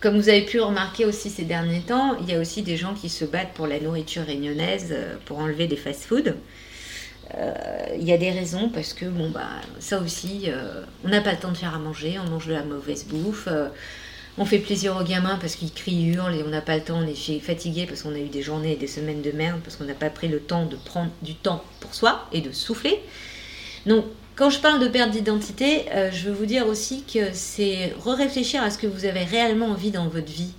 Comme vous avez pu remarquer aussi ces derniers temps, il y a aussi des gens qui se battent pour la nourriture réunionnaise, euh, pour enlever des fast-foods. Euh, il y a des raisons parce que, bon, bah, ça aussi, euh, on n'a pas le temps de faire à manger, on mange de la mauvaise bouffe. On fait plaisir aux gamins parce qu'ils crient, hurlent et on n'a pas le temps, on est fatigué parce qu'on a eu des journées et des semaines de merde, parce qu'on n'a pas pris le temps de prendre du temps pour soi et de souffler. Donc, quand je parle de perte d'identité, euh, je veux vous dire aussi que c'est re-réfléchir à ce que vous avez réellement envie dans votre vie.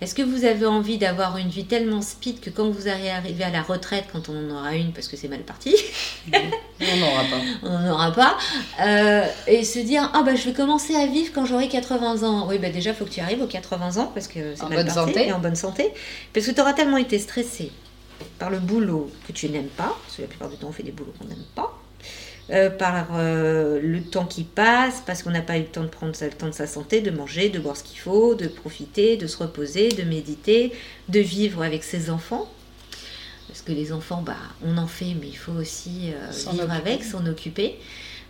Est-ce que vous avez envie d'avoir une vie tellement speed que quand vous allez arriver à la retraite, quand on en aura une, parce que c'est mal parti, on n'aura pas. On n'en aura pas. Euh, et se dire, ah bah je vais commencer à vivre quand j'aurai 80 ans. Oui, bah déjà, il faut que tu arrives aux 80 ans, parce que c'est mal bonne santé. et en bonne santé. Parce que tu auras tellement été stressé par le boulot que tu n'aimes pas, parce que la plupart du temps on fait des boulots qu'on n'aime pas, euh, par euh, le temps qui passe, parce qu'on n'a pas eu le temps de prendre le temps de sa santé, de manger, de boire ce qu'il faut, de profiter, de se reposer, de méditer, de vivre avec ses enfants. Parce que les enfants, bah, on en fait, mais il faut aussi euh, vivre avec, s'en occuper.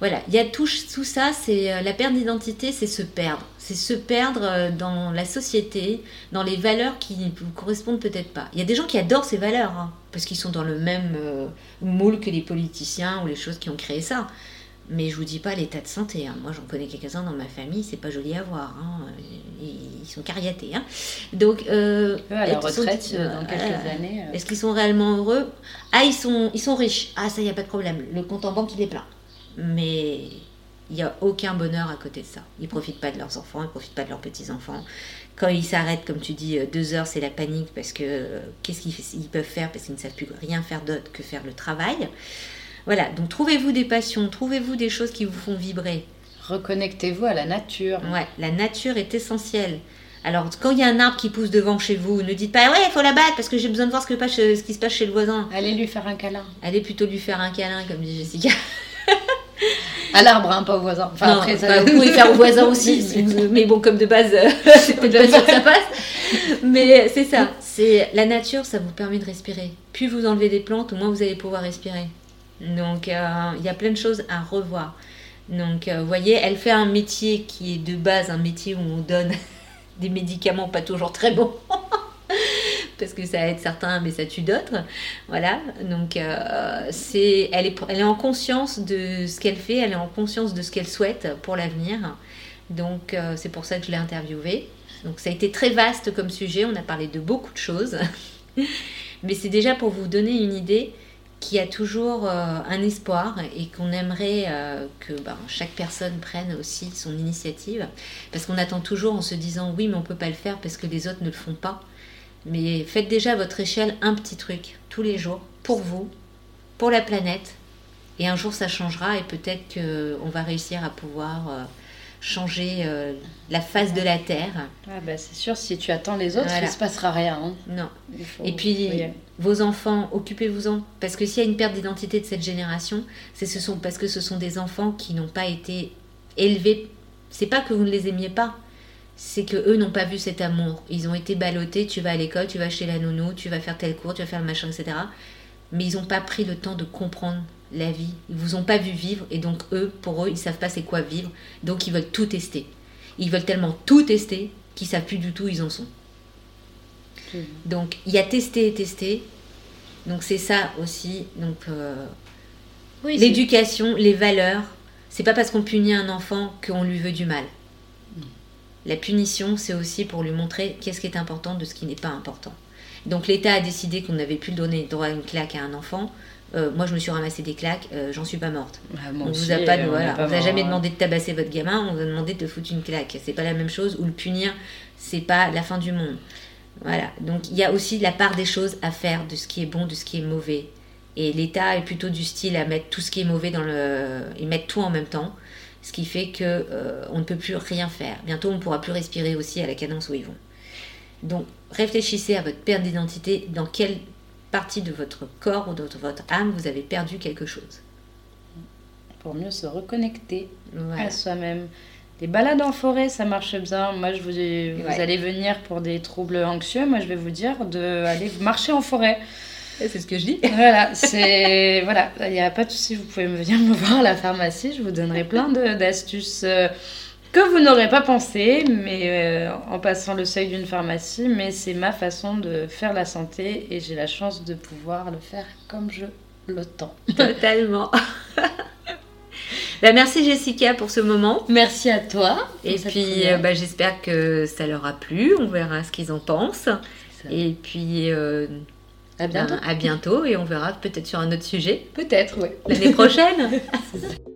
Voilà, il y a tout, tout ça, c'est la perte d'identité, c'est se perdre. C'est se perdre dans la société, dans les valeurs qui ne vous correspondent peut-être pas. Il y a des gens qui adorent ces valeurs. Hein parce qu'ils sont dans le même euh, moule que les politiciens ou les choses qui ont créé ça. Mais je vous dis pas l'état de santé. Hein. Moi, j'en connais quelques-uns dans ma famille, c'est pas joli à voir. Hein. Ils sont cariatés. Donc, euh, à la retraite euh, dans quelques années. Est-ce qu'ils sont réellement heureux? Ah, ils sont, ils sont riches. Ah, ça, y a pas de problème. Le compte en banque, il est plein. Mais il n'y a aucun bonheur à côté de ça. Ils profitent pas de leurs enfants, ils profitent pas de leurs petits-enfants. Quand ils s'arrêtent, comme tu dis, euh, deux heures, c'est la panique parce que euh, qu'est-ce qu'ils peuvent faire parce qu'ils ne savent plus rien faire d'autre que faire le travail. Voilà, donc trouvez-vous des passions, trouvez-vous des choses qui vous font vibrer. Reconnectez-vous à la nature. Ouais, la nature est essentielle. Alors, quand il y a un arbre qui pousse devant chez vous, ne dites pas ouais, il faut la battre parce que j'ai besoin de voir ce, que, ce qui se passe chez le voisin. Allez lui faire un câlin. Allez plutôt lui faire un câlin, comme dit Jessica. À l'arbre, hein, pas au voisin. Enfin, après, ça... vous pouvez faire au voisin aussi. mais bon, comme de base, c'est peut-être pas sûr que ça passe. Mais c'est ça. C'est la nature, ça vous permet de respirer. Plus vous enlevez des plantes, au moins vous allez pouvoir respirer. Donc euh, il y a plein de choses à revoir. Donc vous voyez, elle fait un métier qui est de base un métier où on donne des médicaments pas toujours très bons. Parce que ça aide certains, mais ça tue d'autres. Voilà. Donc, c'est, elle, est, elle est en conscience de ce qu'elle fait, elle est en conscience de ce qu'elle souhaite pour l'avenir. Donc, c'est pour ça que je l'ai interviewée. Donc ça a été très vaste comme sujet, on a parlé de beaucoup de choses. Mais c'est déjà pour vous donner une idée qu'il y a toujours euh, un espoir et qu'on aimerait euh, que ben, chaque personne prenne aussi son initiative. Parce qu'on attend toujours en se disant oui mais on ne peut pas le faire parce que les autres ne le font pas. Mais faites déjà à votre échelle un petit truc tous les jours pour vous, pour la planète. Et un jour ça changera et peut-être qu'on va réussir à pouvoir... Euh, changer euh, la face de la Terre. Ah bah c'est sûr, si tu attends les autres, il ne se passera rien. Hein. Non. Et puis, vos enfants, occupez-vous-en. Parce que s'il y a une perte d'identité de cette génération, c'est ce sont, parce que ce sont des enfants qui n'ont pas été élevés. C'est pas que vous ne les aimiez pas, c'est que eux n'ont pas vu cet amour. Ils ont été ballottés, tu vas à l'école, tu vas chez la nounou, tu vas faire tel cours, tu vas faire le machin, etc. Mais ils n'ont pas pris le temps de comprendre la vie. Ils vous ont pas vu vivre et donc eux, pour eux, ils savent pas c'est quoi vivre. Donc ils veulent tout tester. Ils veulent tellement tout tester qu'ils savent plus du tout où ils en sont. Donc il y a tester et tester. Donc c'est ça aussi. Donc euh, l'éducation, les valeurs. C'est pas parce qu'on punit un enfant qu'on lui veut du mal. La punition, c'est aussi pour lui montrer qu'est-ce qui est important de ce qui n'est pas important. Donc l'État a décidé qu'on n'avait plus le droit à une claque à un enfant. Euh, moi, je me suis ramassé des claques, euh, j'en suis pas morte. Ah, on vous a pas, vous a jamais demandé de tabasser votre gamin, on vous a demandé de foutre une claque. C'est pas la même chose. Ou le punir, c'est pas la fin du monde. Voilà. Donc il y a aussi la part des choses à faire de ce qui est bon, de ce qui est mauvais. Et l'État est plutôt du style à mettre tout ce qui est mauvais dans le et mettre tout en même temps, ce qui fait que euh, on ne peut plus rien faire. Bientôt, on ne pourra plus respirer aussi à la cadence où ils vont. Donc réfléchissez à votre perte d'identité, dans quelle partie de votre corps ou de votre âme, vous avez perdu quelque chose. Pour mieux se reconnecter à soi-même. Les balades en forêt, ça marche bien. Moi, je vous, vous allez venir pour des troubles anxieux. Moi, je vais vous dire d'aller marcher en forêt. C'est ce que je dis. Voilà, c'est voilà, il n'y a pas de souci. Vous pouvez me venir me voir à la pharmacie. Je vous donnerai plein d'astuces. Euh, que vous n'aurez pas pensé, mais euh, en passant le seuil d'une pharmacie, mais c'est ma façon de faire la santé et j'ai la chance de pouvoir le faire comme je l'entends. Totalement. bah, merci Jessica pour ce moment. Merci à toi. Et puis euh, bah, j'espère que ça leur a plu. On verra ce qu'ils en pensent. Et puis euh, à bientôt. Ben, à bientôt et on verra peut-être sur un autre sujet. Peut-être, oui. L'année prochaine.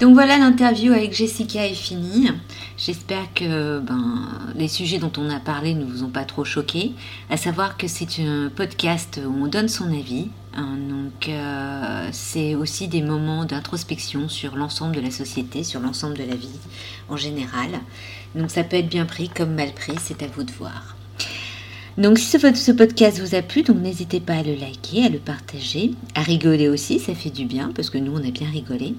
Donc voilà, l'interview avec Jessica est finie. J'espère que ben, les sujets dont on a parlé ne vous ont pas trop choqué. À savoir que c'est un podcast où on donne son avis. Hein, donc euh, c'est aussi des moments d'introspection sur l'ensemble de la société, sur l'ensemble de la vie en général. Donc ça peut être bien pris comme mal pris, c'est à vous de voir. Donc si ce, podcast vous a plu, donc n'hésitez pas à le liker, à le partager, à rigoler aussi, ça fait du bien parce que nous on a bien rigolé.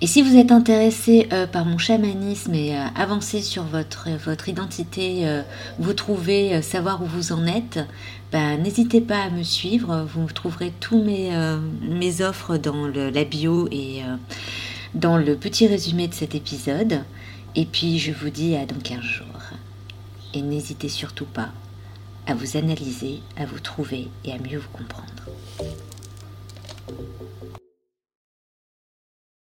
Et si vous êtes intéressé euh, par mon chamanisme et euh, avancé sur votre, votre identité, euh, vous trouvez, savoir où vous en êtes, ben, n'hésitez pas à me suivre. Vous trouverez tous mes, mes offres dans la bio et dans le petit résumé de cet épisode. Et puis je vous dis à dans 15 jours. Et n'hésitez surtout pas à vous analyser, à vous trouver et à mieux vous comprendre.